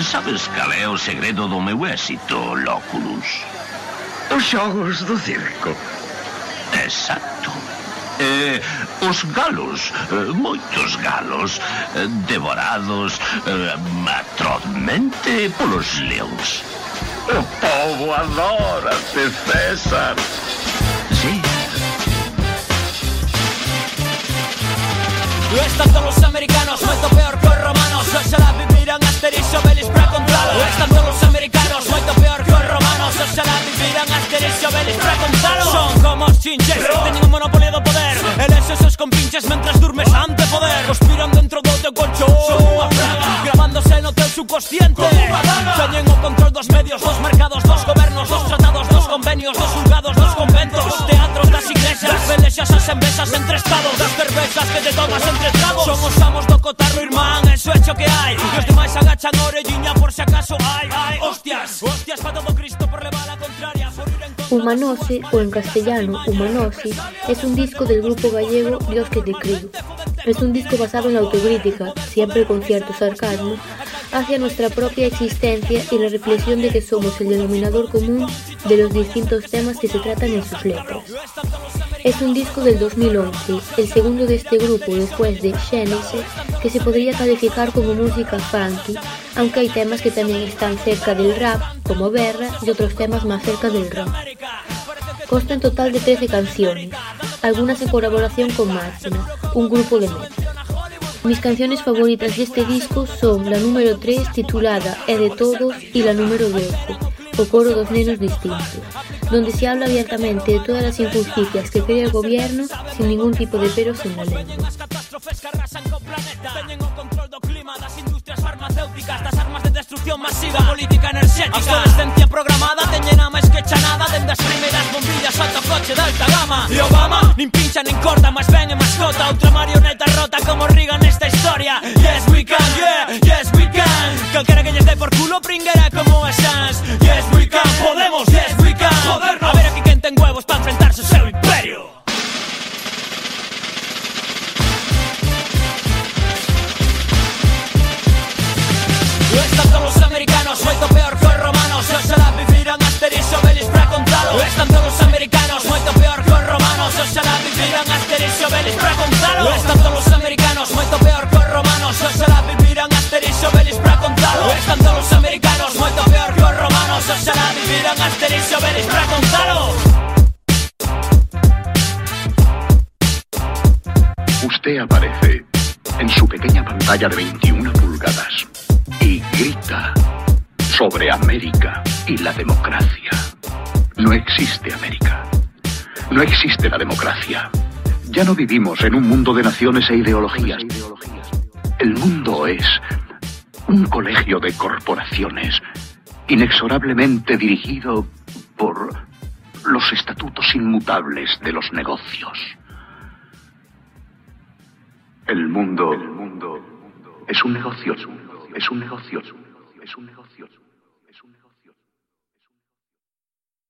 Sabes cal é o segredo do meu éxito, Lóculus? Os xogos do circo. Exacto. Eh, os galos, eh, moitos galos, eh, devorados eh, atrozmente polos leos. O povo adórate, César. Sí. Lo es los americanos, cuanto peor que los romanos. Los se la vivirán asterisco noches mentres durmes ante poder. Conspiran dentro do teu colchón. Son unha praga Gravándose no teu subconsciente. Teñen o control dos medios, dos mercados, dos gobernos Dos tratados, dos convenios, dos juzgados, dos conventos. Dos teatros, das iglesias, das pelexas, as envesas entre estados Das cervezas que te tomas entre tragos. Somos amos do cotarro, irmán, eso é que hai E os demais agachan orelliña por se si acaso hai, hai, hostia Humanose, o en castellano Humanosis, es un disco del grupo gallego Dios que te crío. Es un disco basado en la autocrítica, siempre con cierto sarcasmo, hacia nuestra propia existencia y la reflexión de que somos el denominador común de los distintos temas que se tratan en sus letras. Es un disco del 2011, el segundo de este grupo después de Genesis, que se podría calificar como música funky, aunque hay temas que también están cerca del rap, como Berra, y otros temas más cerca del rock. Consta en total de 13 canciones, algunas en colaboración con Máquina, un grupo de metal. Mis canciones favoritas de este disco son la número 3 titulada É de todos y la número 12, O coro dos nenos distintos, donde se habla abiertamente de todas las injusticias que crea el gobierno sin ningún tipo de peros en la. Corrupción masiva, política enerxética Adolescencia programada, teñen a máis que chanada. Dende as primeiras bombillas alto coche de alta gama. E Obama, nin pincha nin corta, máis ben e mascota. Outra marioneta rota como Reagan nesta historia. Yes we can, yeah, yes we can. Calquera que lles dé por culo, pringuera co contalo Usted aparece en su pequeña pantalla de 21 pulgadas y grita sobre América y la democracia. No existe América. No existe la democracia. Ya no vivimos en un mundo de naciones e ideologías. El mundo es un colegio de corporaciones inexorablemente dirigido por los estatutos inmutables de los negocios. El mundo, el mundo es un negocio, es un negocio, es un negocio, es un negocio.